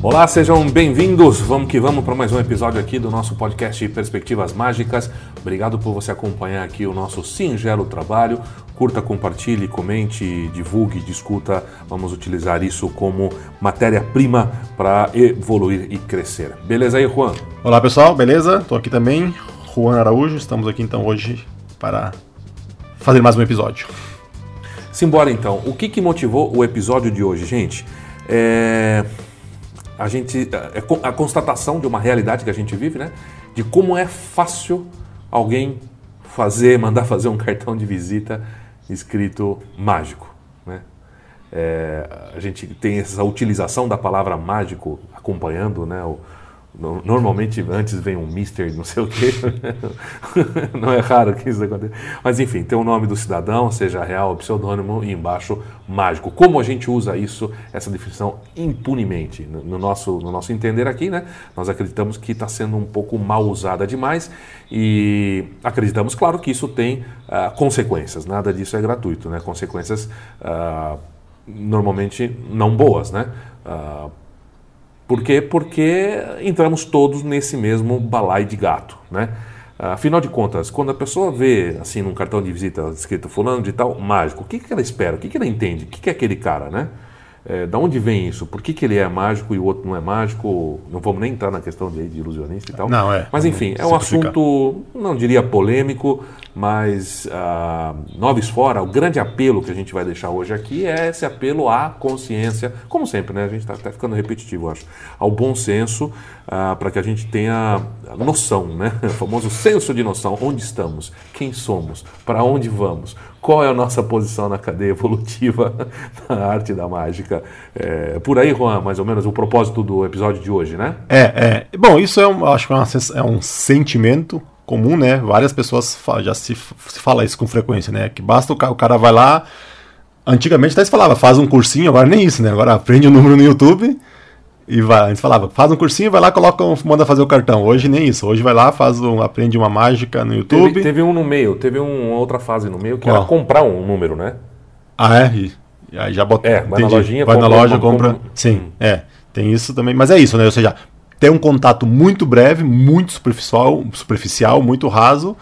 Olá, sejam bem-vindos. Vamos que vamos para mais um episódio aqui do nosso podcast Perspectivas Mágicas. Obrigado por você acompanhar aqui o nosso singelo trabalho. Curta, compartilhe, comente, divulgue, discuta. Vamos utilizar isso como matéria-prima para evoluir e crescer. Beleza aí, Juan? Olá, pessoal, beleza? Estou aqui também, Juan Araújo. Estamos aqui então hoje para fazer mais um episódio. Simbora então. O que, que motivou o episódio de hoje, gente? É a gente é a constatação de uma realidade que a gente vive, né? De como é fácil alguém fazer, mandar fazer um cartão de visita escrito mágico, né? É, a gente tem essa utilização da palavra mágico acompanhando, né? O, Normalmente antes vem um Mister não sei o quê. não é raro que isso aconteça. Mas enfim, tem o nome do cidadão, seja real ou pseudônimo, e embaixo mágico. Como a gente usa isso, essa definição impunemente? No nosso, no nosso entender aqui, né? Nós acreditamos que está sendo um pouco mal usada demais e acreditamos, claro, que isso tem uh, consequências. Nada disso é gratuito, né? Consequências uh, normalmente não boas, né? Uh, por quê? Porque entramos todos nesse mesmo balai de gato, né? Afinal de contas, quando a pessoa vê assim num cartão de visita escrito fulano de tal, mágico, o que, que ela espera? O que, que ela entende? O que, que é aquele cara, né? É, da onde vem isso? Por que, que ele é mágico e o outro não é mágico? Não vamos nem entrar na questão de, de ilusionista e tal. Não, é. Mas enfim, é um assunto, não diria polêmico, mas uh, noves fora, o grande apelo que a gente vai deixar hoje aqui é esse apelo à consciência, como sempre, né? A gente está até ficando repetitivo, acho, ao bom senso, uh, para que a gente tenha noção, né? O famoso senso de noção, onde estamos, quem somos, para onde vamos, qual é a nossa posição na cadeia evolutiva da arte da mágica. É, por aí, Juan, mais ou menos, o propósito do episódio de hoje, né? É, é. Bom, isso é um, acho que é, é um sentimento comum, né? Várias pessoas já se, se fala isso com frequência, né? Que basta o cara, o cara vai lá. Antigamente até se falava, faz um cursinho, agora nem isso, né? Agora aprende o um número no YouTube e vai. A gente falava, faz um cursinho, vai lá, coloca, manda fazer o cartão. Hoje nem isso. Hoje vai lá, faz um, aprende uma mágica no YouTube. Teve, teve um no meio, teve um, uma outra fase no meio que Qual? era comprar um número, né? Ah, é? E, e aí já bota. É, vai entendi. na lojinha, vai compra, na loja, compra. compra. Sim, hum. é. Tem isso também. Mas é isso, né? Ou seja, ter um contato muito breve, muito superficial, superficial muito raso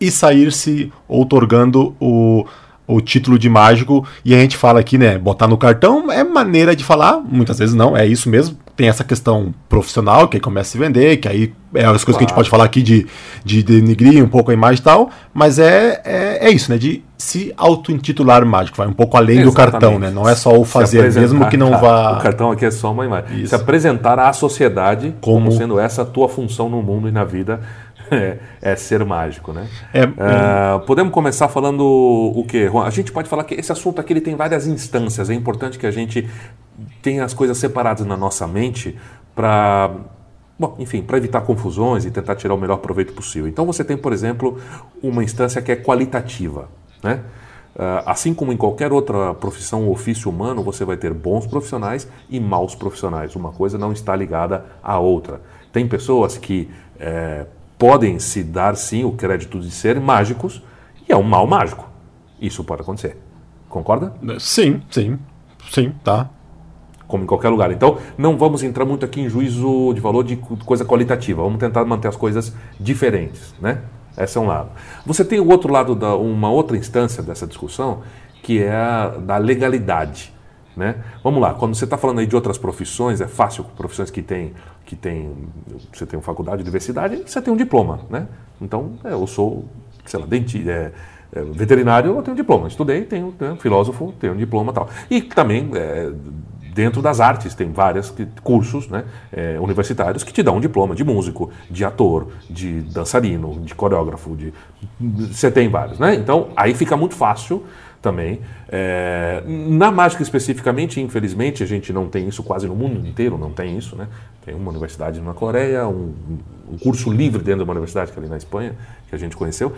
e sair se outorgando o o título de mágico e a gente fala aqui, né, botar no cartão é maneira de falar, muitas vezes não, é isso mesmo. Tem essa questão profissional que aí começa a se vender, que aí é as coisas claro. que a gente pode falar aqui de, de denigrir um pouco a imagem e tal, mas é, é, é isso, né, de se auto-intitular mágico, vai um pouco além Exatamente. do cartão, né, não é só o fazer, mesmo que não vá... O cartão aqui é só uma imagem. Isso. Se apresentar à sociedade como... como sendo essa a tua função no mundo e na vida é, é, ser mágico, né? É, uh, podemos começar falando o quê? A gente pode falar que esse assunto aqui ele tem várias instâncias. É importante que a gente tenha as coisas separadas na nossa mente para Bom, enfim, para evitar confusões e tentar tirar o melhor proveito possível. Então você tem, por exemplo, uma instância que é qualitativa. Né? Uh, assim como em qualquer outra profissão ou ofício humano, você vai ter bons profissionais e maus profissionais. Uma coisa não está ligada à outra. Tem pessoas que é, podem se dar sim o crédito de ser mágicos e é um mal mágico. Isso pode acontecer. Concorda? Sim, sim, sim, tá. Como em qualquer lugar. Então, não vamos entrar muito aqui em juízo de valor de coisa qualitativa. Vamos tentar manter as coisas diferentes, né? Esse é um lado. Você tem o outro lado, da, uma outra instância dessa discussão, que é a da legalidade. Né? Vamos lá, quando você está falando aí de outras profissões, é fácil, profissões que têm, que tem, você tem uma faculdade, universidade, você tem um diploma. Né? Então, é, eu sou, sei lá, dentista, é, é, veterinário, eu tenho diploma. Estudei, tenho, filósofo, tenho diploma e tal. E também, é, dentro das artes, tem vários cursos né, é, universitários que te dão um diploma de músico, de ator, de dançarino, de coreógrafo, de, você tem vários. Né? Então, aí fica muito fácil também. É, na mágica especificamente, infelizmente, a gente não tem isso quase no mundo inteiro, não tem isso, né? Tem uma universidade na Coreia, um, um curso livre dentro de uma universidade que é ali na Espanha, que a gente conheceu.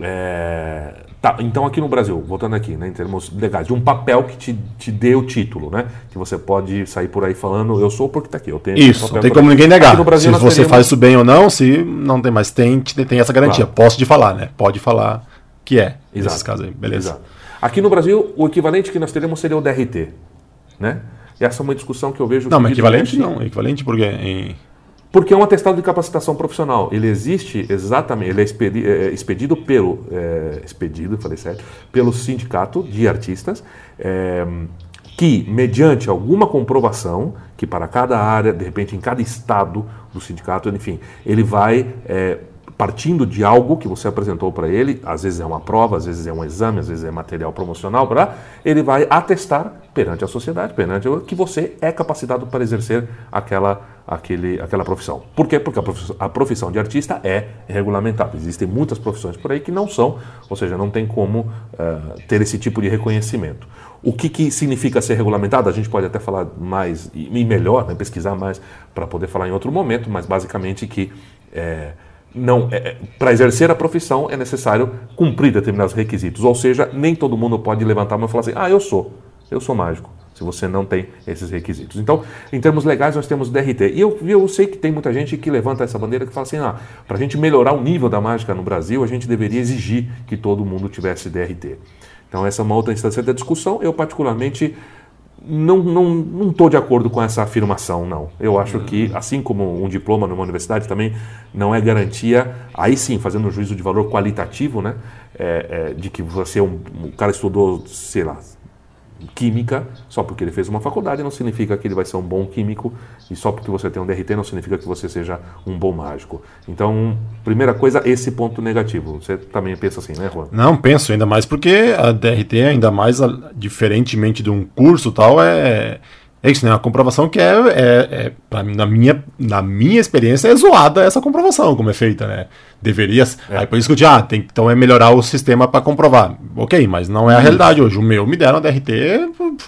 É, tá, então aqui no Brasil, voltando aqui, né, em termos legais, de um papel que te, te dê o título, né? Que você pode sair por aí falando, eu sou porque está aqui. Eu tenho isso, não tem como ninguém negar. Brasil, se você teríamos... faz isso bem ou não, se não tem mais, tem, tem essa garantia. Claro. Posso de falar, né? Pode falar que é. Exato. Nesses casos aí, beleza. Exato. Aqui no Brasil, o equivalente que nós teremos seria o DRT. Né? E essa é uma discussão que eu vejo. Não, mas equivalente não. Equivalente porque em... Porque é um atestado de capacitação profissional. Ele existe exatamente, ele é, expedi, é, é expedido pelo, é, expedido, falei certo, pelo sindicato de artistas, é, que, mediante alguma comprovação, que para cada área, de repente em cada estado do sindicato, enfim, ele vai é, partindo de algo que você apresentou para ele, às vezes é uma prova, às vezes é um exame, às vezes é material promocional, pra, ele vai atestar perante a sociedade, perante que você é capacitado para exercer aquela, aquele, aquela profissão. Por quê? Porque a profissão, a profissão de artista é regulamentada. Existem muitas profissões por aí que não são, ou seja, não tem como uh, ter esse tipo de reconhecimento. O que, que significa ser regulamentado? A gente pode até falar mais e melhor, né, pesquisar mais para poder falar em outro momento, mas basicamente que é, não é, é para exercer a profissão é necessário cumprir determinados requisitos. Ou seja, nem todo mundo pode levantar a mão e falar assim: ah, eu sou, eu sou mágico. Se você não tem esses requisitos. Então, em termos legais, nós temos DRT. E eu, eu sei que tem muita gente que levanta essa bandeira que fala assim: ah, para a gente melhorar o nível da mágica no Brasil, a gente deveria exigir que todo mundo tivesse DRT. Então, essa é uma outra instância da discussão. Eu, particularmente, não estou não, não de acordo com essa afirmação, não. Eu acho que, assim como um diploma numa universidade também não é garantia, aí sim, fazendo um juízo de valor qualitativo, né, é, é, de que você, um, um cara estudou, sei lá, química, só porque ele fez uma faculdade não significa que ele vai ser um bom químico, e só porque você tem um DRT não significa que você seja um bom mágico. Então, primeira coisa, esse ponto negativo. Você também pensa assim, né, Juan? Não, penso, ainda mais porque a DRT, ainda mais diferentemente de um curso tal, é é isso, né? A comprovação que é, é, é na, minha, na minha experiência, é zoada essa comprovação, como é feita, né? Deveria. É. Aí por isso que eu disse, ah, tem, então é melhorar o sistema para comprovar. Ok, mas não é a realidade hoje. O meu me deram a DRT,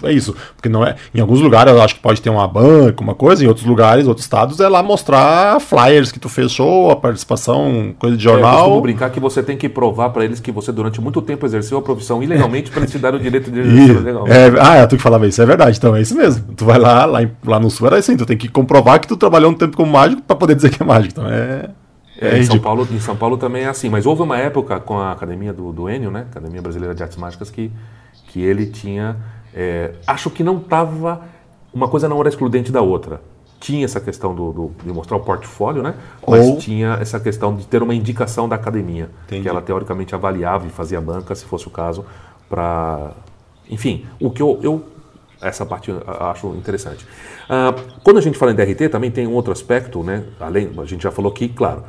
é isso. Porque não é. Em alguns lugares eu acho que pode ter uma banca, uma coisa, em outros lugares, outros estados, é lá mostrar flyers que tu fez show, a participação, coisa de é, jornal. eu brincar que você tem que provar para eles que você durante muito tempo exerceu a profissão ilegalmente para eles te darem o direito de exercer legal. É, ah, é tu que falava isso, é verdade. Então é isso mesmo. Tu vai lá, lá, lá no sul era assim, tu tem que comprovar que tu trabalhou um tempo como mágico para poder dizer que é mágico. Então é. É, em, São Paulo, em São Paulo também é assim, mas houve uma época com a academia do, do Enio, né? Academia Brasileira de Artes Mágicas, que, que ele tinha. É, acho que não estava. Uma coisa não era excludente da outra. Tinha essa questão do, do de mostrar o portfólio, né? Mas Ou... tinha essa questão de ter uma indicação da academia, Entendi. que ela teoricamente avaliava e fazia banca, se fosse o caso, para. Enfim, o que eu, eu essa parte eu acho interessante. Ah, quando a gente fala em DRT, também tem um outro aspecto, né? Além, a gente já falou aqui, claro,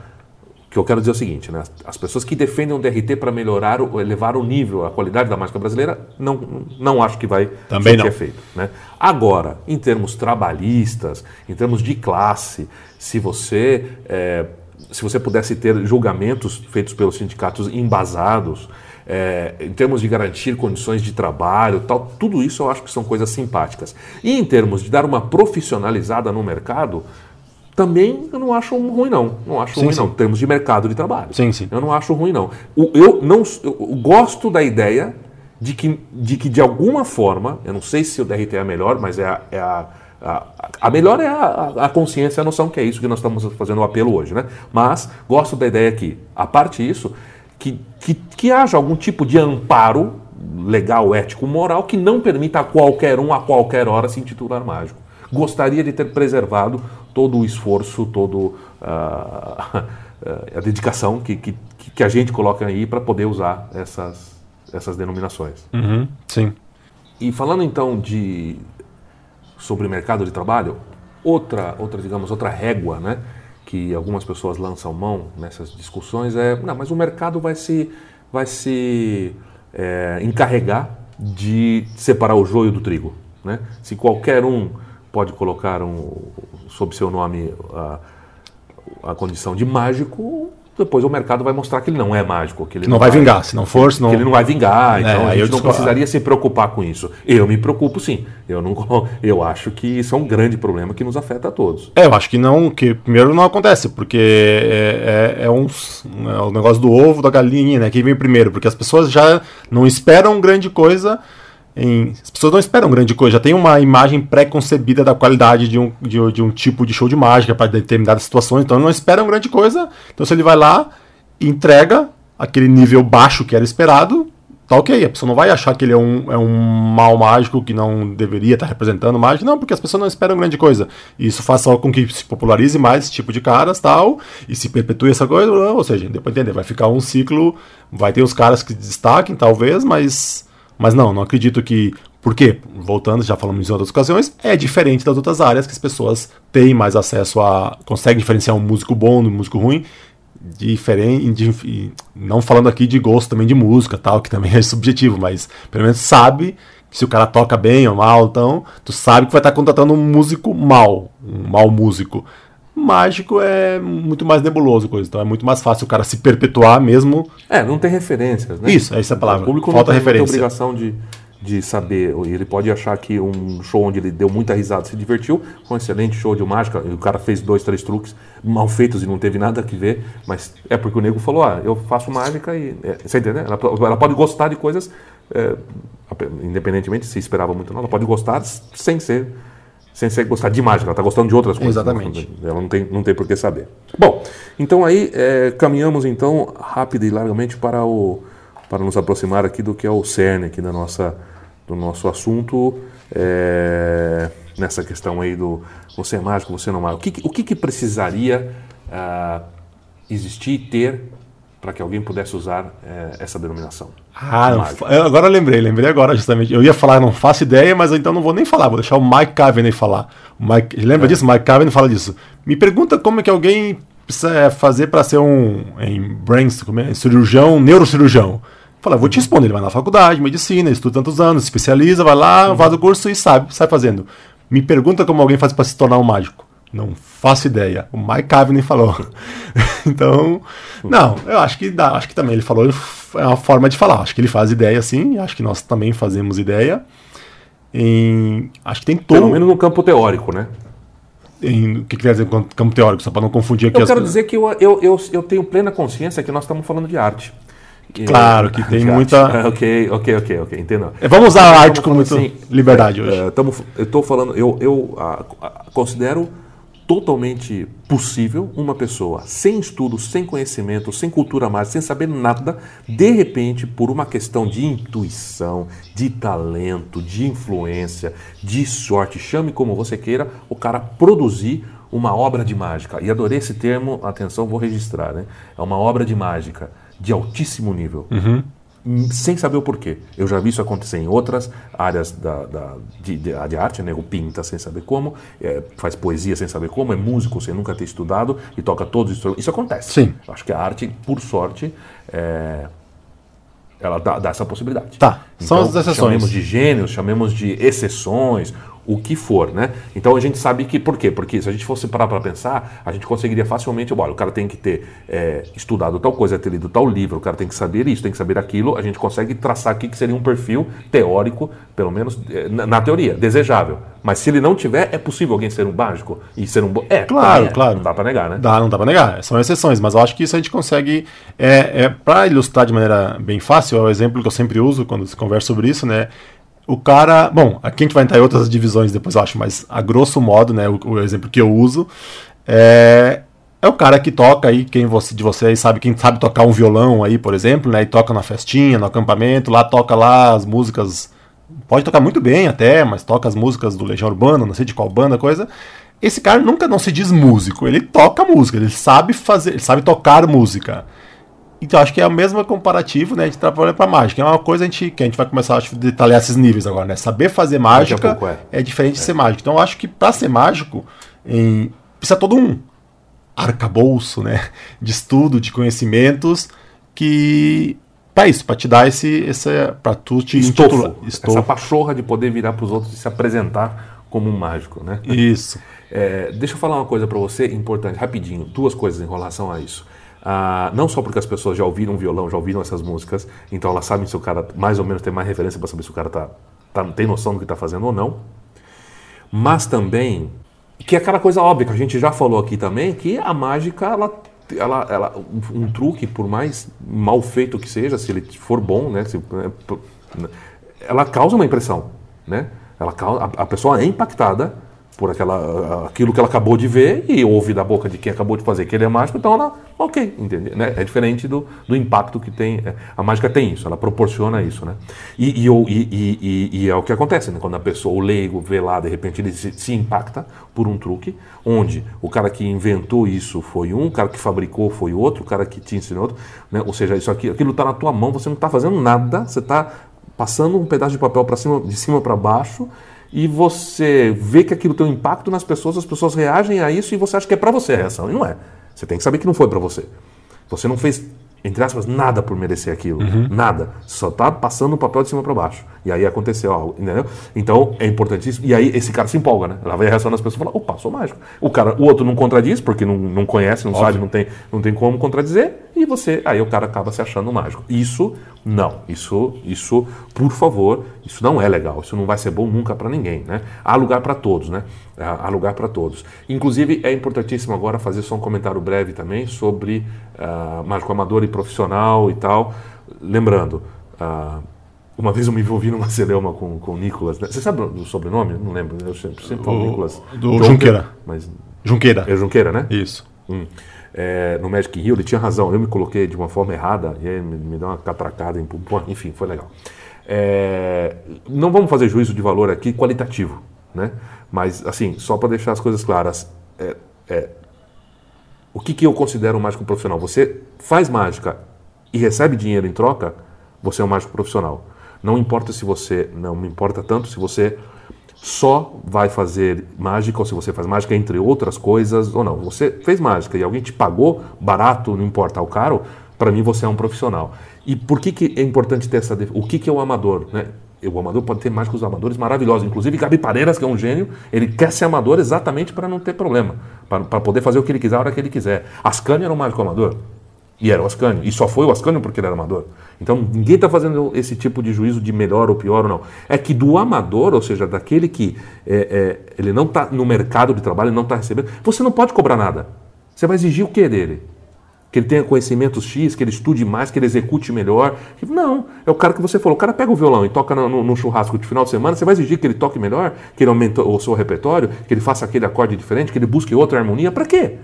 que eu quero dizer é o seguinte, né? As pessoas que defendem o DRT para melhorar, elevar o nível, a qualidade da mágica brasileira, não, não acho que vai Também ser não. feito. Né? Agora, em termos trabalhistas, em termos de classe, se você, é, se você pudesse ter julgamentos feitos pelos sindicatos embasados, é, em termos de garantir condições de trabalho, tal, tudo isso eu acho que são coisas simpáticas. E em termos de dar uma profissionalizada no mercado, também eu não acho ruim não. Não acho sim, ruim sim. não, em termos de mercado de trabalho. Sim, sim. Eu não acho ruim não. Eu não eu gosto da ideia de que, de que de alguma forma, eu não sei se o DRT é a melhor, mas é a, é a a, a, melhor é a, a, consciência, a noção que é isso que nós estamos fazendo o apelo hoje, né? Mas gosto da ideia que, a parte disso, que, que, que haja algum tipo de amparo legal, ético, moral que não permita a qualquer um, a qualquer hora, se intitular mágico. Gostaria de ter preservado todo o esforço, toda uh, a dedicação que, que, que a gente coloca aí para poder usar essas, essas denominações. Uhum, sim. E falando então de sobre mercado de trabalho, outra, outra digamos, outra régua, né, que algumas pessoas lançam mão nessas discussões é, não, mas o mercado vai se, vai se é, encarregar de separar o joio do trigo, né? Se qualquer um pode colocar um, sob seu nome a, a condição de mágico, depois o mercado vai mostrar que ele não é mágico. Que ele não, não vai, vai, vingar, se não for, senão... Que ele não vai vingar, é, então a gente não precisaria se preocupar com isso. Eu me preocupo sim. Eu, não, eu acho que isso é um grande problema que nos afeta a todos. É, eu acho que não, que primeiro não acontece, porque é, é, é, um, é o negócio do ovo, da galinha, né, que vem primeiro, porque as pessoas já não esperam grande coisa em, as pessoas não esperam grande coisa, já tem uma imagem pré-concebida da qualidade de um, de, de, um tipo de show de mágica para determinadas situações, então não esperam grande coisa. Então se ele vai lá, entrega aquele nível baixo que era esperado, tá ok. A pessoa não vai achar que ele é um, é um mal mágico que não deveria estar representando mágica, não, porque as pessoas não esperam grande coisa. Isso faz só com que se popularize mais esse tipo de caras tal, e se perpetue essa coisa, ou seja, pra entender, vai ficar um ciclo, vai ter os caras que destaquem, talvez, mas, mas não, não acredito que. Por quê? Voltando, já falamos em outras ocasiões, é diferente das outras áreas que as pessoas têm mais acesso a. conseguem diferenciar um músico bom do músico ruim diferente, não falando aqui de gosto também de música, tal, que também é subjetivo, mas pelo menos sabe se o cara toca bem ou mal, então tu sabe que vai estar contratando um músico mal, um mau músico. Mágico é muito mais nebuloso coisa, então é muito mais fácil o cara se perpetuar mesmo. É, não tem referências, né? Isso, é essa a palavra. O público Falta não tem referência. obrigação de, de saber. Ele pode achar que um show onde ele deu muita risada se divertiu, foi um excelente show de mágica, e o cara fez dois, três truques mal feitos e não teve nada a ver, mas é porque o nego falou: ah, eu faço mágica e. É, você entendeu? Ela, ela pode gostar de coisas, é, independentemente se esperava muito ou não, ela pode gostar sem ser. Sem ser gostar de mágica, ela está gostando de outras coisas. Exatamente. Ela não tem, não tem por que saber. Bom, então aí é, caminhamos então rápido e largamente para o para nos aproximar aqui do que é o cerne aqui da nossa, do nosso assunto é, nessa questão aí do você é mágico, você não é mágico. O que, o que, que precisaria ah, existir e ter para que alguém pudesse usar eh, essa denominação? Ah, eu agora eu lembrei, lembrei agora justamente. Eu ia falar, não faço ideia, mas então não vou nem falar, vou deixar o Mike Caveney falar. O Mike, lembra disso? Mike Caveney fala disso. Me pergunta como é que alguém precisa fazer para ser um em brains, é? cirurgião, neurocirurgião. Fala, vou te responder, ele vai na faculdade, medicina, estuda tantos anos, especializa, vai lá, faz o curso e sabe, sai fazendo. Me pergunta como alguém faz para se tornar um mágico. Não faço ideia. O Mike Caveney falou. então, não, eu acho que dá, acho que também ele falou, é uma forma de falar. Acho que ele faz ideia sim, acho que nós também fazemos ideia. Em, acho que tem todo. Pelo menos no campo teórico, né? Em, o que quer dizer campo teórico, só para não confundir aqui Eu as quero coisas. dizer que eu, eu, eu, eu tenho plena consciência que nós estamos falando de arte. Claro que tem muita- ok, ok, ok, ok, entendo. É, Vamos usar a Estamos arte com muita assim, liberdade é, hoje. tamo- eu estou falando, eu, eu considero totalmente possível uma pessoa sem estudo, sem conhecimento, sem cultura mágica, sem saber nada, de repente, por uma questão de intuição, de talento, de influência, de sorte, chame como você queira, o cara produzir uma obra de mágica. E adorei esse termo, atenção, vou registrar, né? É uma obra de mágica de altíssimo nível Uhum. Sem saber o porquê. Eu já vi isso acontecer em outras áreas da, da- de, de- de arte, né? O pinta sem saber como, é, faz poesia sem saber como, é músico sem nunca ter estudado e toca todos os instrumentos. Isso acontece. Sim. Acho que a arte, por sorte, é, ela dá, dá essa possibilidade. Tá, são as exceções. Chamemos de gênios, chamemos de exceções, o que for, né? Então a gente sabe que, por quê? Porque se a gente fosse parar para pensar, a gente conseguiria facilmente, olha, o cara tem que ter é, estudado tal coisa, ter lido tal livro, o cara tem que saber isso, tem que saber aquilo, a gente consegue traçar aqui que seria um perfil teórico, pelo menos é, na, na teoria, desejável. Mas se ele não tiver, é possível alguém ser um mágico e ser um bom. É, Claro, é. claro. Não dá para negar, né? Dá, não dá pra negar, são exceções, mas eu acho que isso a gente consegue. É, é, para ilustrar de maneira bem fácil, é o exemplo que eu sempre uso quando se conversa sobre isso, né? O cara. Bom, aqui a gente vai entrar em outras divisões depois, eu acho, mas a grosso modo, né? O, o exemplo que eu uso é. É o cara que toca aí, quem você, de vocês sabe, quem sabe tocar um violão aí, por exemplo, né? E toca na festinha, no acampamento, lá toca lá as músicas. Pode tocar muito bem até, mas toca as músicas do Legião Urbana, não sei de qual banda, coisa. Esse cara nunca não se diz músico, ele toca música, ele sabe fazer, ele sabe tocar música. Então acho que é o mesmo comparativo, né, de trabalhar para mágica. É uma coisa a gente, que a gente vai começar acho, a detalhar esses níveis agora, né? Saber fazer mágica pouco, é. é. diferente de ser mágico. Então eu acho que para ser mágico, em- precisa todo um arcabouço, né, de estudo, de conhecimentos que para isso, para te dar esse, esse para tu te Estofo. intitular- Essa pachorra de poder virar para os outros e se apresentar como um mágico, né? Isso. É, deixa eu falar uma coisa para você importante, rapidinho, duas coisas em relação a isso. Ah, não só porque as pessoas já ouviram violão, já ouviram essas músicas, então elas sabem se o cara mais ou menos tem mais referência para saber se o cara tá, tá- tem noção do que está fazendo ou não, mas também que é aquela coisa óbvia que a gente já falou aqui também, que a mágica ela ela, ela, um, truque, por mais mal feito que seja, se ele for bom, né, se- ela causa uma impressão, né? Ela causa, a, a pessoa é impactada por aquela, aquilo que ela acabou de ver e ouve da boca de quem acabou de fazer que ele é mágico, então ela ok, entendeu? Né? É diferente do, do impacto que tem. é, A mágica tem isso, ela proporciona isso, né? E, e, e- e- e é o que acontece, né? Quando a pessoa, o leigo, vê lá, de repente ele se, se impacta por um truque, onde o cara que inventou isso foi um, o cara que fabricou foi outro, o cara que te ensinou outro, né? Ou seja, isso aqui, aquilo está na tua mão, você não está fazendo nada, você está passando um pedaço de papel para cima, de cima para baixo e você vê que aquilo tem um impacto nas pessoas, as pessoas reagem a isso e você acha que é para você a reação. E não é. Você tem que saber que não foi para você. Você não fez, entre aspas, nada por merecer aquilo. Nada. Só tá passando o papel de cima para baixo. E aí aconteceu algo, entendeu? Então é importantíssimo. E aí esse cara se empolga, né? Ela vai a reação das pessoas e fala: opa, sou mágico. O, cara, o outro não contradiz, porque não, não conhece, não sabe, não tem, não tem como contradizer. E você, aí o cara acaba se achando mágico. Isso, não. Isso, isso, por favor, isso não é legal. Isso não vai ser bom nunca para ninguém, né? Há lugar para todos, né? Há lugar para todos. Inclusive, é importantíssimo agora fazer só um comentário breve também sobre ah, mágico amador e profissional e tal. Lembrando, ah, uma vez eu me envolvi numa celeuma com, com o Nicolas. Né? Você sabe o sobrenome? Não lembro. Eu sempre, sempre falo O- Nicolas. do Jonker, Junqueira. Mas Junqueira. é Junqueira, né? Isso. Hum. É, no Magic Rio, ele tinha razão. Eu me coloquei de uma forma errada e aí me, me deu uma catracada, em, enfim, foi legal. É, não vamos fazer juízo de valor aqui qualitativo, né? Mas, assim, só para deixar as coisas claras, é, é, o que, que eu considero um mágico profissional? Você faz mágica e recebe dinheiro em troca, você é um mágico profissional. Não importa se você, não me importa tanto se você só vai fazer mágica ou se você faz mágica entre outras coisas ou não. Você fez mágica e alguém te pagou barato, não importa o caro, para mim você é um profissional. E por que, que é importante ter essa O que, que é o amador? Né? O amador pode ter mágicos amadores maravilhosos. Inclusive Gabi Pareiras, que é um gênio, ele quer ser amador exatamente para não ter problema. Para poder fazer o que ele quiser a hora que ele quiser. Ascanio era um mágico amador. E era o Ascanio. E só foi o Ascanio porque ele era amador. Então ninguém está fazendo esse tipo de juízo de melhor ou pior ou não. É que do amador, ou seja, daquele que é, é, ele não está no mercado de trabalho, ele não está recebendo, você não pode cobrar nada. Você vai exigir o que dele? Que ele tenha conhecimentos X, que ele estude mais, que ele execute melhor. Não, é o cara que você falou. O cara pega o violão e toca no- no churrasco de final de semana, você vai exigir que ele toque melhor, que ele aumente o seu repertório, que ele faça aquele acorde diferente, que ele busque outra harmonia. Para quê?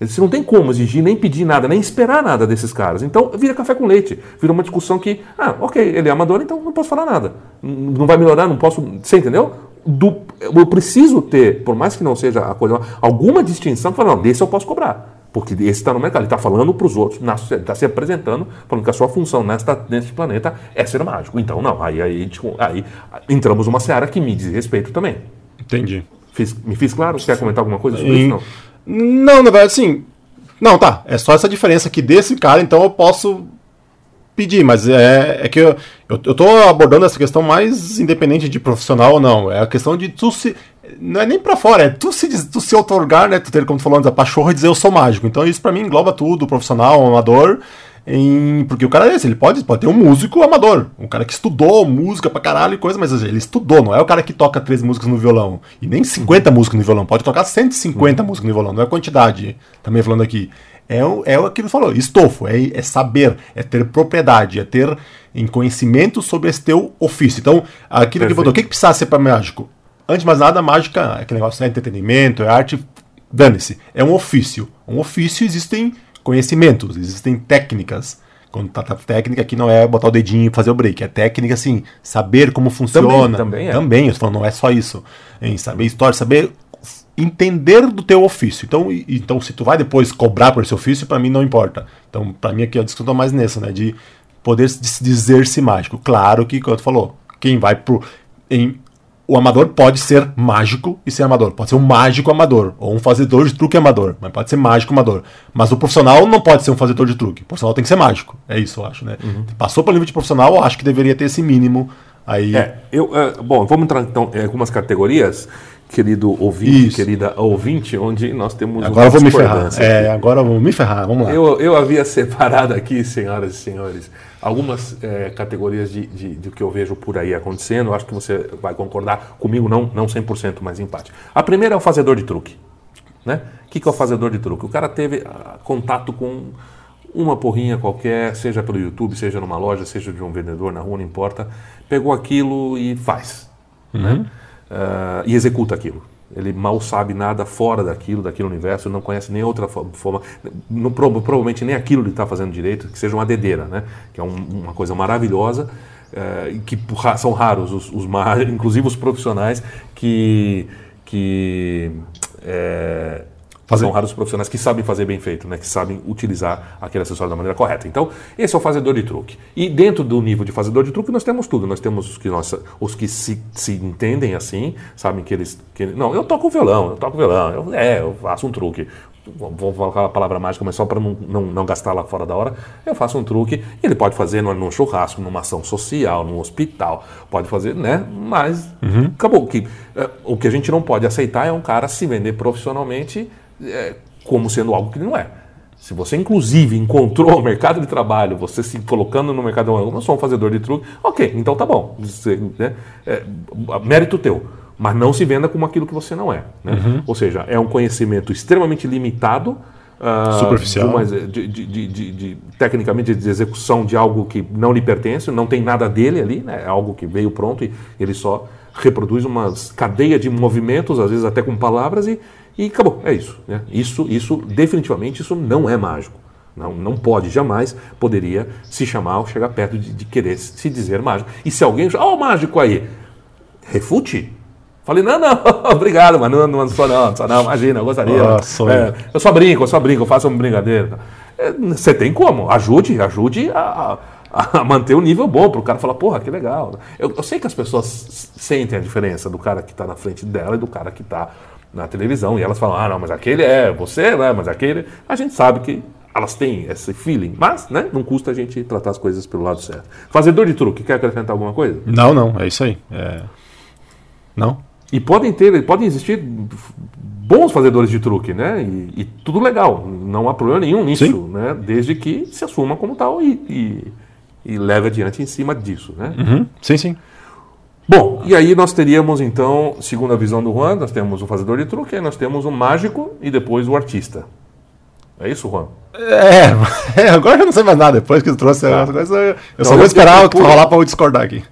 Você não tem como exigir, nem pedir nada, nem esperar nada desses caras. Então, vira café com leite. Vira uma discussão que, ah, ok, ele é amador, então não posso falar nada. Não vai melhorar, não posso. Você entendeu? Do- eu preciso ter, por mais que não seja a coisa, alguma distinção, falar, não, desse eu posso cobrar. Porque esse está no mercado, ele está falando para os outros, está se apresentando, falando que a sua função nesta, neste planeta é ser mágico. Então, não, aí, aí, tipo, aí entramos numa seara que me diz respeito também. Entendi. Fiz- me fiz claro? Quer comentar alguma coisa sobre isso? Em- Não. Não, na verdade, assim. Não, tá. É só essa diferença que desse cara, então eu posso pedir, mas é, é que eu, eu, eu tô abordando essa questão mais independente de profissional ou não. É a questão de tu se. Não é nem pra fora, é tu se, tu se otorgar, né? Tu ter, como tu falou antes, a pachorra e dizer eu sou mágico. Então isso pra mim engloba tudo, profissional, amador. Em, porque o cara é esse, ele pode, pode ter um músico amador, um cara que estudou música pra caralho e coisa, mas ele estudou, não é o cara que toca três músicas no violão, e nem 50 músicas no violão, pode tocar 150 músicas no violão, não é quantidade, também falando aqui. É, o- é aquilo que falou, estofo, é, é saber, é ter propriedade, é ter em conhecimento sobre esse teu ofício. Então, aquilo que Perfeito. falou, o que, que precisa ser para mágico? Antes de mais nada, mágica, aquele negócio, é entretenimento, é arte, dane-se, é um ofício. Um ofício existem conhecimentos, existem técnicas. Quando tá, tá técnica aqui não é botar o dedinho e fazer o break, é técnica assim, saber como funciona. também é. Também, eu tô falando, não é só isso. Em saber história, saber entender do teu ofício. Então, e- então se tu vai depois cobrar por esse ofício, pra mim não importa. Então, pra mim aqui a discussão tá mais nessa, né, de poder se dizer-se mágico. Claro que, como tu falou, quem vai pro em o amador pode ser mágico e ser amador. Pode ser um mágico amador, ou um fazedor de truque amador, mas pode ser mágico amador. Mas o profissional não pode ser um fazedor de truque. O profissional tem que ser mágico. É isso, eu acho, né? Passou pelo nível de profissional, eu acho que deveria ter esse mínimo aí. É, eu, é, bom, vamos entrar então em algumas categorias, querido ouvinte, Isso. querida ouvinte, onde nós temos Agora vou me ferrar. É, agora vou me ferrar. Vamos lá. Eu, eu havia separado aqui, senhoras e senhores, algumas é, categorias de, de, de que eu vejo por aí acontecendo. Acho que você vai concordar comigo, não, não 100%, mas empate. A primeira é o fazedor de truque. Né? O que, que é o fazedor de truque? O cara teve ah, contato com uma porrinha qualquer, seja pelo YouTube, seja numa loja, seja de um vendedor na rua, não importa. Pegou aquilo e faz. Né? Ah, e executa aquilo. Ele mal sabe nada fora daquilo, daquele universo, não conhece nem outra forma, não, provavelmente nem aquilo ele está fazendo direito, que seja uma dedeira, né? que é um, uma coisa maravilhosa, é, que são raros, os, os, inclusive os profissionais que, que é, Fazer. São raros os profissionais que sabem fazer bem feito, né? que sabem utilizar aquele acessório da maneira correta. Então, esse é o fazedor de truque. E dentro do nível de fazedor de truque, nós temos tudo. Nós temos os que, nós, os que se, se entendem assim, sabem que eles. Que, não, eu toco violão, eu toco violão, eu, é, eu faço um truque. Vou colocar a palavra mágica, mas só para não, não, não, gastar lá fora da hora. Eu faço um truque. Ele pode fazer num, num churrasco, numa ação social, num hospital. Pode fazer, né? Mas uhum. acabou. Que, uh, o que a gente não pode aceitar é um cara se vender profissionalmente é, como sendo algo que não é. Se você, inclusive, encontrou o mercado de trabalho, você se colocando no mercado, eu sou um fazedor de truque, ok, então tá bom. Você, né, é, mérito teu. Mas não se venda como aquilo que você não é. Né? Uhum. Ou seja, é um conhecimento extremamente limitado. Uh, Superficial. De, de, de, de, tecnicamente de execução de algo que não lhe pertence, não tem nada dele ali, né? é algo que veio pronto e ele só reproduz uma cadeia de movimentos, às vezes até com palavras, e, e acabou, é isso. Né? Isso, isso definitivamente, isso não é mágico. Não, não pode, jamais poderia se chamar ou chegar perto de, de querer se dizer mágico. E se alguém, ó, oh, mágico aí, refute. Falei, não, não, obrigado, mas não, não sou não, não, imagina, eu gostaria. Ah, é, eu só brinco, eu só brinco, eu faço um brincadeira. É, você tem como, ajude, ajude a, a, a manter o um nível bom para o cara falar, porra, que legal. Eu, eu, sei que as pessoas sentem a diferença do cara que está na frente dela e do cara que está na televisão e elas falam, ah, não, mas aquele é você, né? Mas aquele. A gente sabe que elas têm esse feeling, mas né, não custa a gente tratar as coisas pelo lado certo. Fazedor de truque, quer acrescentar alguma coisa? Não, não, é isso aí. É... Não. E podem ter, podem existir bons fazedores de truque, né? E, e tudo legal, não há problema nenhum nisso, Sim. né? Desde que se assuma como tal e, e, e leve adiante em cima disso, né? Uhum. Sim, sim. Bom, e aí nós teríamos então, segundo a visão do Juan, nós temos o fazedor de truque, aí nós temos o mágico e depois o artista. É isso, Juan? É, é agora eu não sei mais nada. Depois que tu trouxe tá. as coisas, eu não, só vou esperar o que rolar para eu discordar aqui.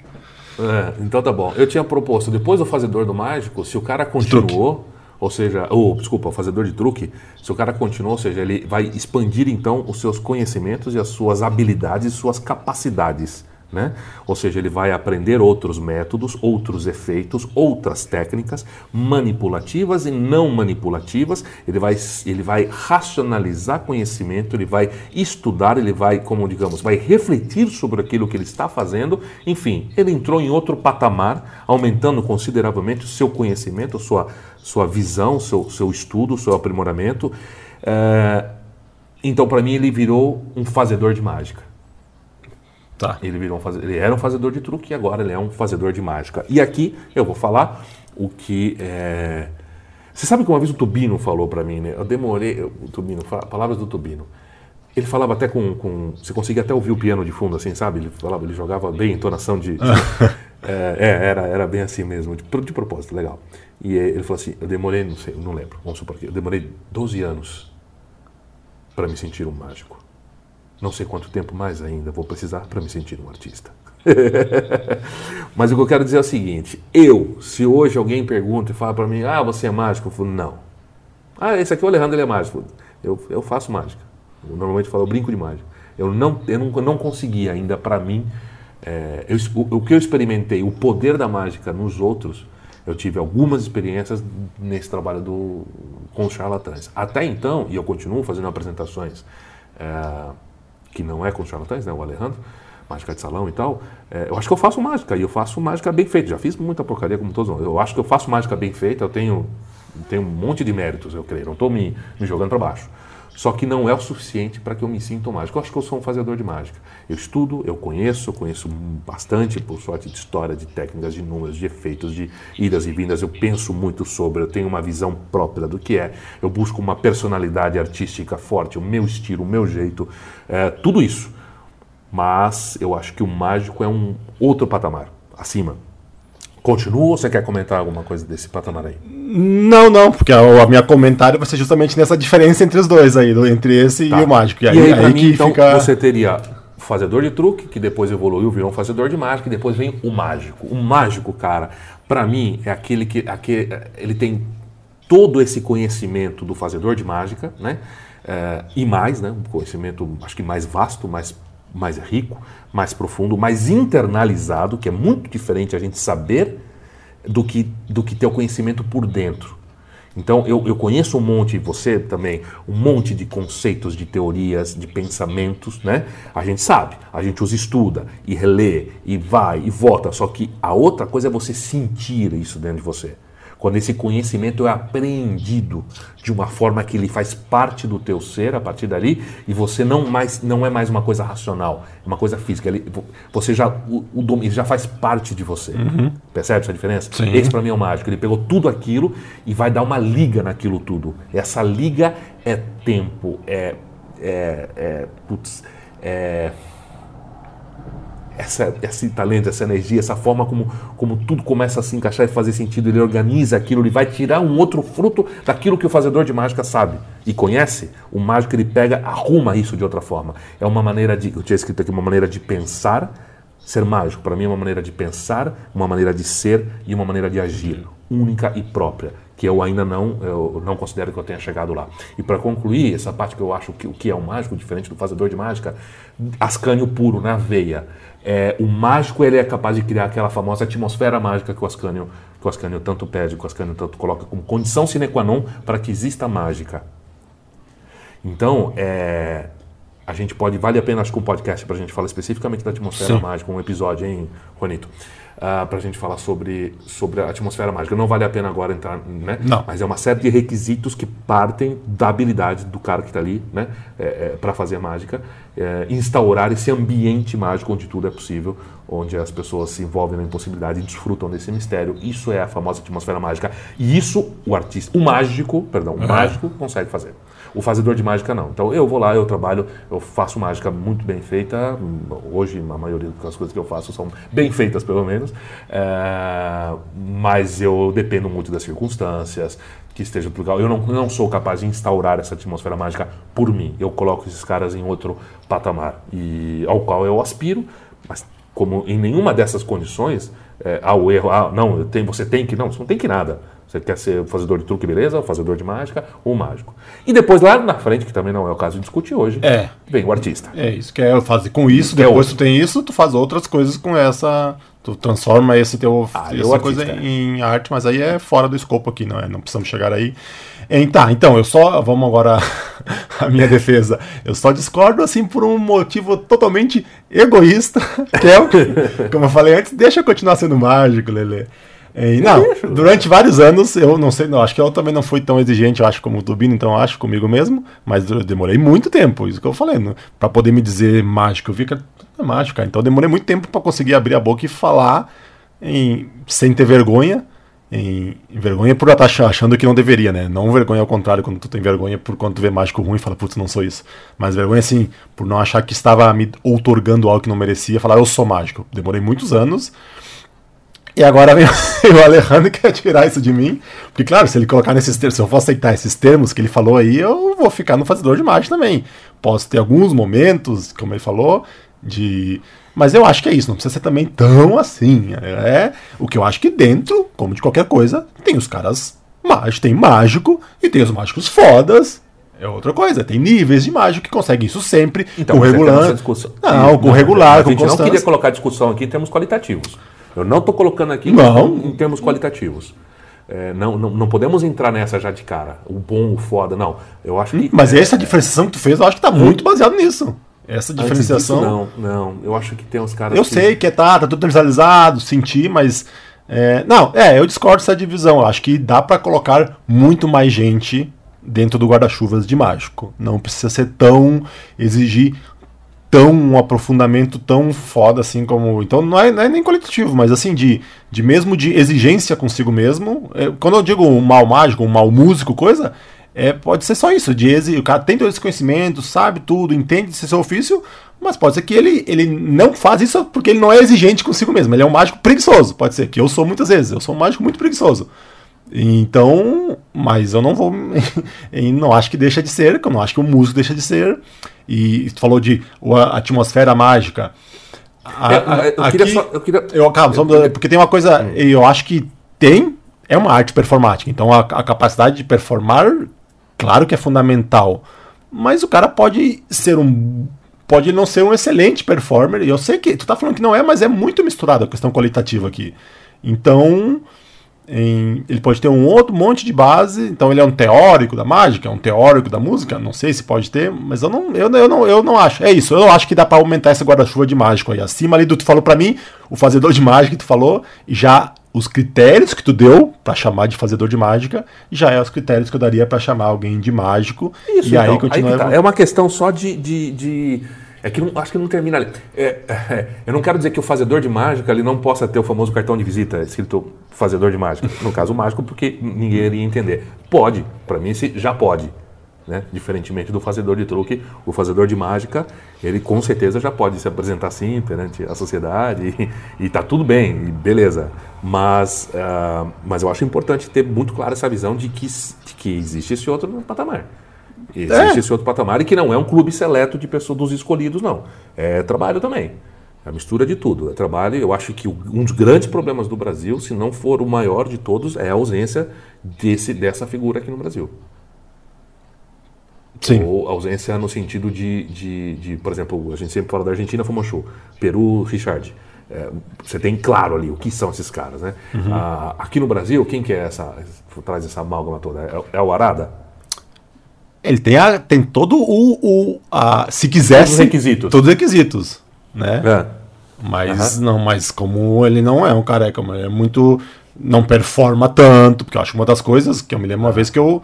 É, então tá bom. Eu tinha proposto, depois do fazedor do mágico, se o cara continuou, ou seja, ou desculpa, o fazedor de truque, se o cara continuou, ou seja, ele vai expandir então os seus conhecimentos e as suas habilidades, suas capacidades né? Ou seja, ele vai aprender outros métodos, outros efeitos, outras técnicas manipulativas e não manipulativas. Ele vai, ele vai racionalizar conhecimento, ele vai estudar, ele vai, como digamos, vai refletir sobre aquilo que ele está fazendo. Enfim, ele entrou em outro patamar, aumentando consideravelmente o seu conhecimento, sua, sua visão, seu, seu estudo, seu aprimoramento. É, então, para mim, ele virou um fazedor de mágica. Tá. Ele, virou um ele era um fazedor de truque e agora ele é um fazedor de mágica. E aqui eu vou falar o que. É... Você sabe que uma vez o Tubino falou para mim, né? Eu demorei. O Tubino, palavras do Tubino. Ele falava até com, com, Você conseguia até ouvir o piano de fundo, assim, sabe? Ele falava, ele jogava bem entonação de. de é, é, era, era bem assim mesmo, de, de propósito, legal. E ele falou assim: eu demorei, não sei, não lembro, vamos supor que eu demorei 12 anos para me sentir um mágico. Não sei quanto tempo mais ainda vou precisar para me sentir um artista. Mas o que eu quero dizer é o seguinte: eu, se hoje alguém pergunta e fala para mim, ah, você é mágico? Eu falo, não. Ah, esse aqui é o Alejandro, ele é mágico. Eu, eu faço mágica. Eu normalmente falo, eu brinco de mágica. Eu não, eu não, não consegui ainda, para mim, é, eu, o, o que eu experimentei, o poder da mágica nos outros, eu tive algumas experiências nesse trabalho do, com os charlatães. Até então, e eu continuo fazendo apresentações. É, que não é com charlatães, né, o Alejandro, mágica de salão e tal, é, eu acho que eu faço mágica, e eu faço mágica bem feita. Já fiz muita porcaria como todos. Eu acho que eu faço mágica bem feita, eu tenho, tenho um monte de méritos, eu creio. Não estou me, me jogando para baixo. Só que não é o suficiente para que eu me sinta mágico. Eu acho que eu sou um fazedor de mágica. Eu estudo, eu conheço, eu conheço bastante, por sorte, de história, de técnicas, de números, de efeitos, de idas e vindas. Eu penso muito sobre, eu tenho uma visão própria do que é. Eu busco uma personalidade artística forte, o meu estilo, o meu jeito, é, tudo isso. Mas eu acho que o mágico é um outro patamar, acima. Continua ou você quer comentar alguma coisa desse patamar aí? Não, não, porque a, a minha comentário vai ser justamente nessa diferença entre os dois aí, entre esse tá. e o mágico. E, e aí, aí, mim, que então, fica... você teria o fazedor de truque, que depois evoluiu, virou um fazedor de mágica, e depois vem o mágico. O mágico, cara, para mim, é aquele que, aquele, ele tem todo esse conhecimento do fazedor de mágica, né? É, e mais, né? Um conhecimento, acho que mais vasto, mais, mais rico, mais profundo, mais internalizado, que é muito diferente a gente saber do que, do que ter o conhecimento por dentro. Então, eu, eu conheço um monte, você também, um monte de conceitos, de teorias, de pensamentos, né? A gente sabe, a gente os estuda e relê e vai e volta, só que a outra coisa é você sentir isso dentro de você quando esse conhecimento é apreendido de uma forma que ele faz parte do teu ser a partir dali e você não mais não é mais uma coisa racional, é uma coisa física. Ele, você já o, o ele já faz parte de você. Uhum. Percebe essa diferença? Sim. Esse para mim é o mágico. Ele pegou tudo aquilo e vai dar uma liga naquilo tudo. Essa liga é tempo, é é, é, putz, é essa, esse talento, essa energia, essa forma como, como tudo começa a se encaixar e fazer sentido, ele organiza aquilo, ele vai tirar um outro fruto daquilo que o fazedor de mágica sabe e conhece. O mágico ele pega, arruma isso de outra forma. É uma maneira de, eu tinha escrito aqui, uma maneira de pensar, ser mágico. Para mim é uma maneira de pensar, uma maneira de ser e uma maneira de agir, única e própria que eu ainda não, eu não considero que eu tenha chegado lá. E para concluir, essa parte que eu acho que o que é um mágico, diferente do fazedor de mágica, ascânio puro, na veia. É, o mágico ele é capaz de criar aquela famosa atmosfera mágica que o Ascânio, que o Ascânio tanto pede, que o Ascânio tanto coloca como condição sine qua non para que exista mágica. Então, é, a gente pode, vale a pena, acho que um podcast para a gente falar especificamente da atmosfera Sim. mágica, um episódio, hein, Juanito? Uh, ah, para a gente falar sobre, sobre a atmosfera mágica. Não vale a pena agora entrar, né? Não. Mas é uma série de requisitos que partem da habilidade do cara que está ali, né? É, é, para fazer a mágica, é, instaurar esse ambiente mágico onde tudo é possível, onde as pessoas se envolvem na impossibilidade e desfrutam desse mistério. Isso é a famosa atmosfera mágica. E isso o artista, o mágico, perdão, o mágico consegue fazer. O fazedor de mágica não. Então eu vou lá, eu trabalho, eu faço mágica muito bem feita. Hoje a maioria das coisas que eu faço são bem feitas, pelo menos. É, mas eu dependo muito das circunstâncias, que esteja tudo legal. Eu não, não sou capaz de instaurar essa atmosfera mágica por mim. Eu coloco esses caras em outro patamar e ao qual eu aspiro, mas como em nenhuma dessas condições é, há o erro, ah, não, tenho, você tem que, não, você não tem que nada. Você quer ser fazedor de truque, beleza? Fazedor de mágica ou mágico. E depois lá na frente, que também não é o caso de discutir hoje, é. vem o artista. É isso que é fazer com isso, depois é tu tem isso, tu faz outras coisas com essa. Tu transforma esse teu ah, essa artista, coisa é. em arte, mas aí é fora do escopo aqui, não é? Não precisamos chegar aí. Tá, então, eu só. Vamos agora a minha defesa. Eu só discordo assim por um motivo totalmente egoísta, que é o que, como eu falei antes, deixa eu continuar sendo mágico, Lele. É, não, durante vários anos, eu não sei, não, acho que eu também não fui tão exigente, eu acho, como o Dubino, então eu acho comigo mesmo, mas eu demorei muito tempo, isso que eu falei, né, para poder me dizer mágico. Eu vi que é mágico, cara. Então eu demorei muito tempo para conseguir abrir a boca e falar em, sem ter vergonha. Em, em vergonha por estar achando que não deveria, né? Não vergonha ao contrário, quando tu tem vergonha por quando tu vê mágico ruim e fala, putz, não sou isso. Mas vergonha, assim, por não achar que estava me outorgando algo que não merecia, falar, eu sou mágico. Demorei muitos anos e agora vem o Alejandro quer tirar isso de mim. Porque, claro, se ele colocar nesses termos, se eu for aceitar esses termos que ele falou aí, eu vou ficar no fazedor de mágica também. Posso ter alguns momentos, como ele falou, de. Mas eu acho que é isso, não precisa ser também tão assim. É o que eu acho que dentro, como de qualquer coisa, tem os caras mágicos, tem mágico e tem os mágicos fodas. É outra coisa, tem níveis de mágico que conseguem isso sempre, então, com regular. Não, com regular, com A gente não queria colocar discussão aqui em termos qualitativos. Eu não estou colocando aqui não. Em, termos qualitativos. É, não, não, não, podemos entrar nessa já de cara. O bom, o foda, não. Eu acho que. Mas é, essa diferenciação que tu fez, eu acho que está muito baseado nisso. Essa diferenciação. Disso, não, não. Eu acho que tem uns caras. Eu que... sei que é, tá, tá tudo neutralizado, senti, mas. É, não, é, eu discordo dessa divisão. Eu acho que dá para colocar muito mais gente dentro do guarda-chuvas de mágico. Não precisa ser tão. exigir tão um aprofundamento tão foda assim como. Então não é, não é nem coletivo, mas assim, de, de mesmo de exigência consigo mesmo. É, quando eu digo um mal mágico, um mal músico, coisa, é, pode ser só isso. De exi... O cara tem todo esse conhecimento, sabe tudo, entende esse seu ofício, mas pode ser que ele, ele não faz isso porque ele não é exigente consigo mesmo. Ele é um mágico preguiçoso. Pode ser que eu sou muitas vezes. Eu sou um mágico muito preguiçoso. Então, mas eu não vou. não acho que deixa de ser, eu não acho que o músico deixa de ser. E tu falou de a atmosfera mágica. A, é, eu, aqui, queria só. Eu queria... eu, calma, só, porque tem uma coisa. Hum. Eu acho que tem é uma arte performática. Então a, a capacidade de performar, claro que é fundamental. Mas o cara pode ser um pode não ser um excelente performer. E eu sei que tu tá falando que não é, mas é muito misturado a questão qualitativa aqui. Então, em, ele pode ter um outro monte de base. Então, ele é um teórico da mágica, é um teórico da música. Não sei se pode ter, mas eu não, eu, eu não, eu não acho. É isso. Eu acho que dá para aumentar esse guarda-chuva de mágico aí. Acima ali do tu falou para mim, o fazedor de mágica que tu falou, e já os critérios que tu deu para chamar de fazedor de mágica já é os critérios que eu daria para chamar alguém de mágico. Isso, e então, aí continua. Aí tá. É uma questão só de, de, de... É que não, acho que não termina ali. É, é, eu não quero dizer que o fazedor de mágica ele não possa ter o famoso cartão de visita escrito fazedor de mágica. No caso, mágico, porque ninguém iria entender. Pode, para mim, já pode. Né? Diferentemente do fazedor de truque, o fazedor de mágica, ele com certeza já pode se apresentar assim perante a sociedade e, está tudo bem, beleza. Mas, uh, mas eu acho importante ter muito clara essa visão de que, de que existe esse outro patamar. Existe é. esse outro patamar e que não é um clube seleto de pessoas dos escolhidos, não. É trabalho também. É a mistura de tudo. É trabalho. Eu acho que um dos grandes problemas do Brasil, se não for o maior de todos, é a ausência desse, dessa figura aqui no Brasil. Sim. Ou ausência no sentido de, de, de, por exemplo, a gente sempre fala da Argentina, Fumanchu, Peru, Richard. É, você tem claro ali o que são esses caras, né? Uhum. Ah, aqui no Brasil, quem que é essa, traz essa amálgama toda? É, é o Arada? Ele tem, a, tem todo o, o a, se quisesse... Todos os requisitos. Todos os requisitos, né? É. Mas, uhum. não, mas como ele não é um careca, ele é muito... Não performa tanto, porque eu acho uma das coisas que eu me lembro uma vez que eu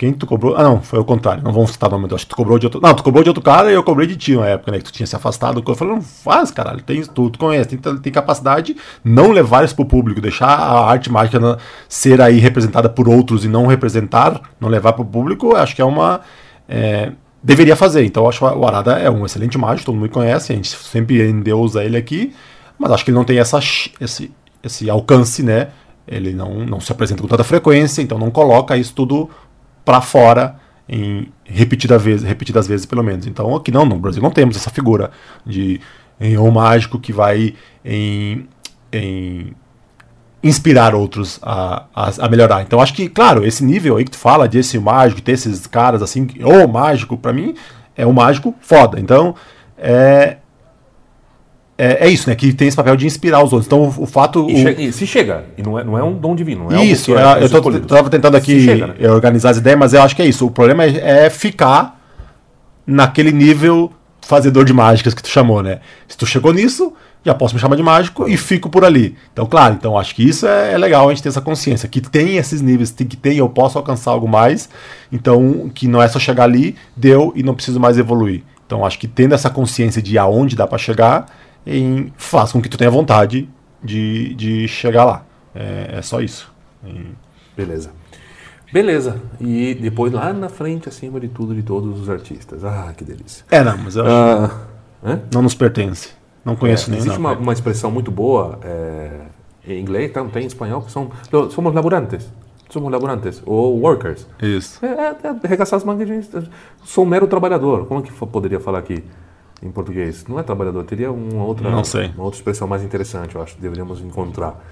quem tu cobrou? Ah, não, foi o contrário. Não vamos citar o nome do. Acho que tu cobrou de outro. Não, tu cobrou de outro cara e eu cobrei de ti na época, né? Que tu tinha se afastado. Eu falei, não faz, caralho. Tem, tu, tu conhece, tem, tem capacidade. Não levar isso pro público, deixar a arte mágica ser aí representada por outros e não representar, não levar pro público, acho que é uma. É, deveria fazer. Então, acho que o Arada é um excelente mágico, todo mundo conhece, a gente sempre endeusa ele aqui, mas acho que ele não tem essa, esse, esse alcance, né? Ele não, não se apresenta com tanta frequência, então não coloca isso tudo para fora em repetidas vezes, repetidas vezes pelo menos. Então aqui não, no Brasil não temos essa figura de um mágico que vai em, em inspirar outros a, a, a, melhorar. Então acho que, claro, esse nível aí que tu fala desse mágico, ter esses caras assim, ou mágico, para mim é um mágico foda. Então é, é, é, isso, né? Que tem esse papel de inspirar os outros. Então, o, o fato. E, o... Che e, se chega, e não é, não é um dom divino. Não é isso, é, eu estava tentando aqui chega, né? organizar as ideias, mas eu acho que é isso. O problema é, é, ficar naquele nível fazedor de mágicas que tu chamou, né? Se tu chegou nisso, já posso me chamar de mágico e fico por ali. Então, claro, então acho que isso é, é legal a gente ter essa consciência, que tem esses níveis, que tem, eu posso alcançar algo mais, então que não é só chegar ali, deu e não preciso mais evoluir. Então acho que tendo essa consciência de aonde dá para chegar, em, faz com que tu tenha vontade de, de chegar lá. É, é só isso. Beleza. Beleza. E depois lá na frente, acima de tudo, de todos os artistas. Ah, que delícia. É, não, mas eu ah, não nos pertence. Não conheço é, nem Existe uma, uma, expressão muito boa é, em inglês, tá, tem em espanhol, que são somos laburantes. Somos laburantes, ou workers. Isso. É, é, é arregaçar as mangas. Sou um mero trabalhador. Como que poderia falar aqui? Em português? Não é trabalhador, teria uma outra, não sei. uma outra expressão mais interessante, eu acho, que deveríamos encontrar.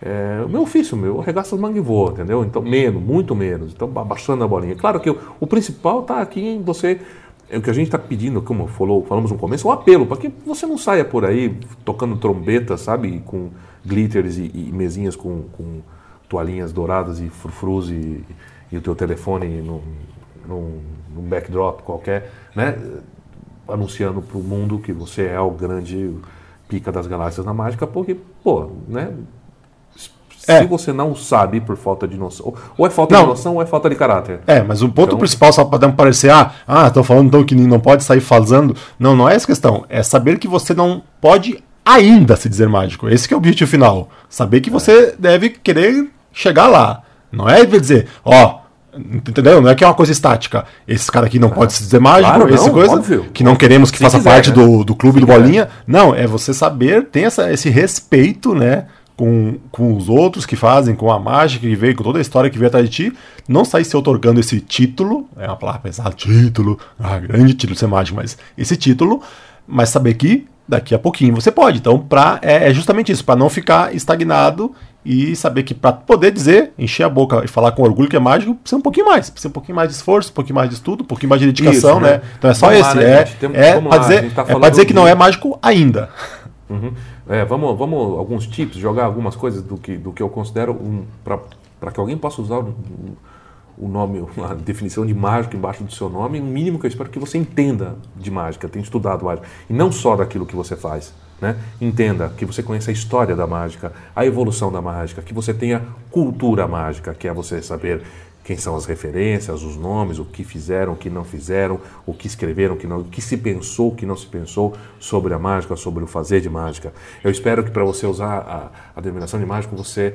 É, o meu ofício, meu, arregaça as mangas e voa, entendeu? Então, menos, muito menos. Então, abaixando a bolinha. Claro que o, o principal está aqui em você. É o que a gente está pedindo, como falou, falamos no começo, é um apelo para que você não saia por aí tocando trombeta, sabe? Com glitters e, e mesinhas com, com, toalhinhas douradas e frufrus e, e o teu telefone num, num, num backdrop qualquer, né? Anunciando para o mundo que você é o grande pica das galáxias na mágica, porque, pô, né? É. Se você não sabe por falta de noção, ou é falta não. de noção ou é falta de caráter. É, mas o ponto então... principal, só para não parecer, ah, ah, tô falando então que não pode sair falando. Não, não é essa questão. É saber que você não pode ainda se dizer mágico. Esse é o objetivo final. Saber que é. você deve querer chegar lá. Não é dizer, ó, Entendeu? Não é que é uma coisa estática. Esse cara aqui não pode se dizer mágico, claro, essa coisa. Óbvio. Que não queremos que Se faça quiser, parte né? do, do clube Se do Bolinha. Quiser. Não, é você saber, tem essa, esse respeito, né? Com, com os outros que fazem, com a mágica que veio, com toda a história que veio atrás de ti, não sair se otorgando esse título, é uma palavra pesada, título, ah, grande título ser mágico, mas esse título, mas saber que daqui a pouquinho você pode. Então, pra, é, é justamente isso, para não ficar estagnado e saber que para poder dizer, encher a boca e falar com orgulho que é mágico, precisa um pouquinho mais. Precisa um pouquinho mais de esforço, um pouquinho mais de estudo, um pouquinho mais de dedicação, Isso, né? né? Então é só vamos esse. Lá, né, é é para dizer, tá é dizer que não é mágico ainda. Uhum. É, vamos, vamos alguns tips, jogar algumas coisas do que, do que eu considero um, para que alguém possa usar um, o nome, a definição de mágico embaixo do seu nome, o mínimo que eu espero que você entenda de mágica, tenha estudado mágica. E não só daquilo que você faz. Né? Entenda que você conheça a história da mágica, a evolução da mágica, que você tenha cultura mágica, que é você saber quem são as referências, os nomes, o que fizeram, o que não fizeram, o que escreveram, o que não, o que se pensou, o que não se pensou sobre a mágica, sobre o fazer de mágica. Eu espero que para você usar a, a denominação de mágico você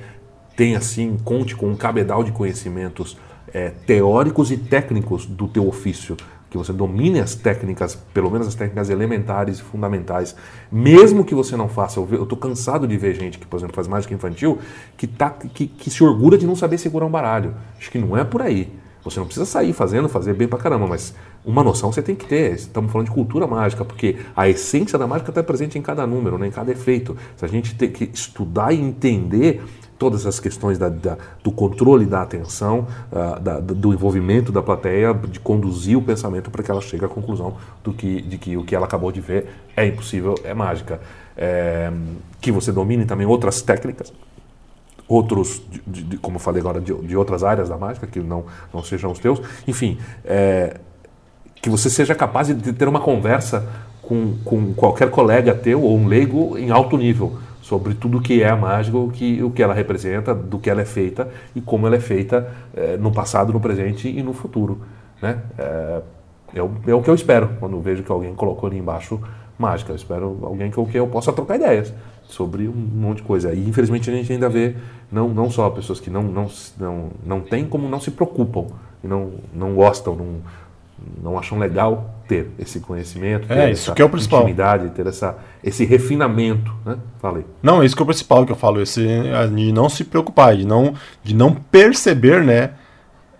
tenha assim, conte com um cabedal de conhecimentos é, teóricos e técnicos do teu ofício, que você domine as técnicas, pelo menos as técnicas elementares e fundamentais, mesmo que você não faça. Eu estou cansado de ver gente que, por exemplo, faz mágica infantil, que, tá, que, que se orgulha de não saber segurar um baralho. Acho que não é por aí. Você não precisa sair fazendo, fazer bem pra caramba, mas uma noção você tem que ter. Estamos falando de cultura mágica, porque a essência da mágica está presente em cada número, né, em cada efeito. Se a gente tem que estudar e entender todas as questões da, da, do controle da atenção, uh, da, do envolvimento da plateia, de conduzir o pensamento para que ela chegue à conclusão do que, de que o que ela acabou de ver é impossível, é mágica. É, que você domine também outras técnicas, outros, de, de, como eu falei agora, de, de, outras áreas da mágica, que não, não sejam os teus. Enfim, é, que você seja capaz de ter uma conversa com, com qualquer colega teu ou um leigo em alto nível sobre tudo o que é a mágica, o que, o que ela representa, do que ela é feita e como ela é feita é, no passado, no presente e no futuro. Né? É, é, o, é o que eu espero quando vejo que alguém colocou ali embaixo mágica. Eu espero alguém com quem eu possa trocar ideias sobre um monte de coisa. E infelizmente a gente ainda vê não, não só pessoas que não, não, não, não têm, como não se preocupam, e não, não gostam, não, não acham legal ter esse conhecimento, ter é, isso que é o principal. intimidade, ter essa, esse refinamento, né? Falei. Não, isso que é o principal que eu falo, esse de não se preocupar, de não, de não perceber, né?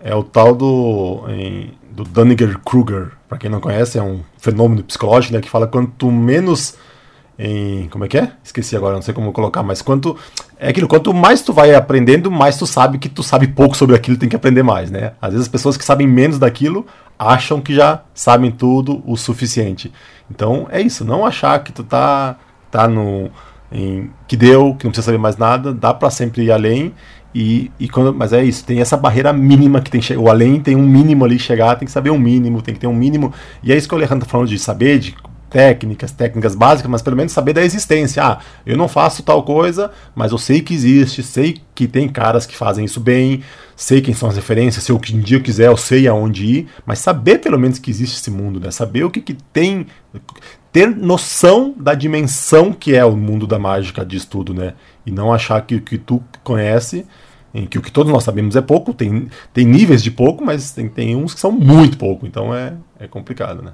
É o tal do em, do Dunninger-Kruger, para quem não conhece, é um fenômeno psicológico, né, que fala quanto menos em. Como é que é? Esqueci agora, não sei como colocar, mas quanto. É aquilo, quanto mais tu vai aprendendo, mais tu sabe que tu sabe pouco sobre aquilo tem que aprender mais, né? Às vezes as pessoas que sabem menos daquilo acham que já sabem tudo o suficiente. Então é isso, não achar que tu tá, tá no. Em, que deu, que não precisa saber mais nada, dá para sempre ir além. E, e quando, mas é isso, tem essa barreira mínima que tem o além tem um mínimo ali chegar, tem que saber um mínimo, tem que ter um mínimo. E é isso que o Alejandro tá falando de saber, de técnicas, técnicas básicas, mas pelo menos saber da existência. Ah, eu não faço tal coisa, mas eu sei que existe, sei que tem caras que fazem isso bem, sei quem são as referências, se eu um dia eu quiser, eu sei aonde ir, mas saber pelo menos que existe esse mundo, né? Saber o que, que tem, ter noção da dimensão que é o mundo da mágica de estudo, né? E não achar que o que tu conhece em que o que todos nós sabemos é pouco, tem, tem níveis de pouco, mas tem, tem uns que são muito pouco, então é, é complicado, né?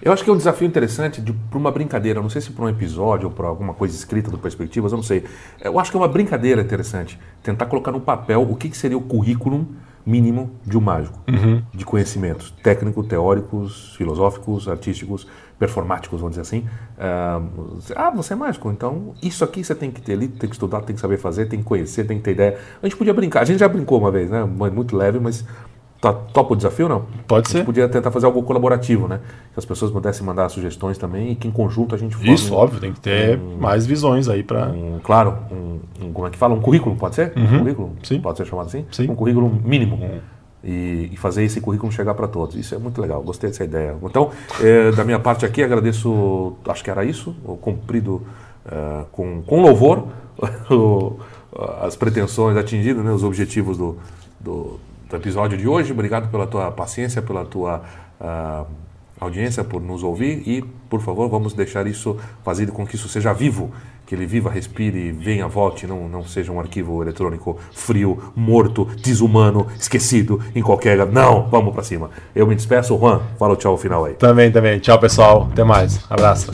Eu acho que é um desafio interessante para uma brincadeira, não sei se para um episódio ou para alguma coisa escrita do Perspectivas, eu não sei. Eu acho que é uma brincadeira interessante tentar colocar no papel o que, que seria o currículo mínimo de um mágico, uhum. de conhecimentos técnicos, teóricos, filosóficos, artísticos, performáticos, vamos dizer assim. ah, você é mágico, então isso aqui você tem que ter ali, tem que estudar, tem que saber fazer, tem que conhecer, tem que ter ideia. A gente podia brincar, a gente já brincou uma vez, né? Muito leve, mas Tá, topa o desafio não? Pode ser. podia tentar fazer algo colaborativo, né? Que as pessoas pudessem mandar sugestões também e que em conjunto a gente forme Isso, óbvio, tem que ter um, mais visões aí para. Um, claro, um, um, como é que fala? Um currículo, pode ser? Uhum. Um currículo? Sim. Pode ser chamado assim? Sim. Um currículo mínimo. Uhum. E, e, fazer esse currículo chegar para todos. Isso é muito legal, gostei dessa ideia. Então, é, da minha parte aqui, agradeço, acho que era isso, o cumprido é, com, com louvor, as pretensões atingidas, né, os objetivos do, do do episódio de hoje. Obrigado pela tua paciência, pela tua uh, audiência, por nos ouvir e, por favor, vamos deixar isso, fazer com que isso seja vivo, que ele viva, respire, venha, volte, não, não seja um arquivo eletrônico frio, morto, desumano, esquecido em qualquer. Não, vamos para cima. Eu me despeço, Juan. Fala o tchau final aí. Também, também. Tchau, pessoal. Até mais. Abraço.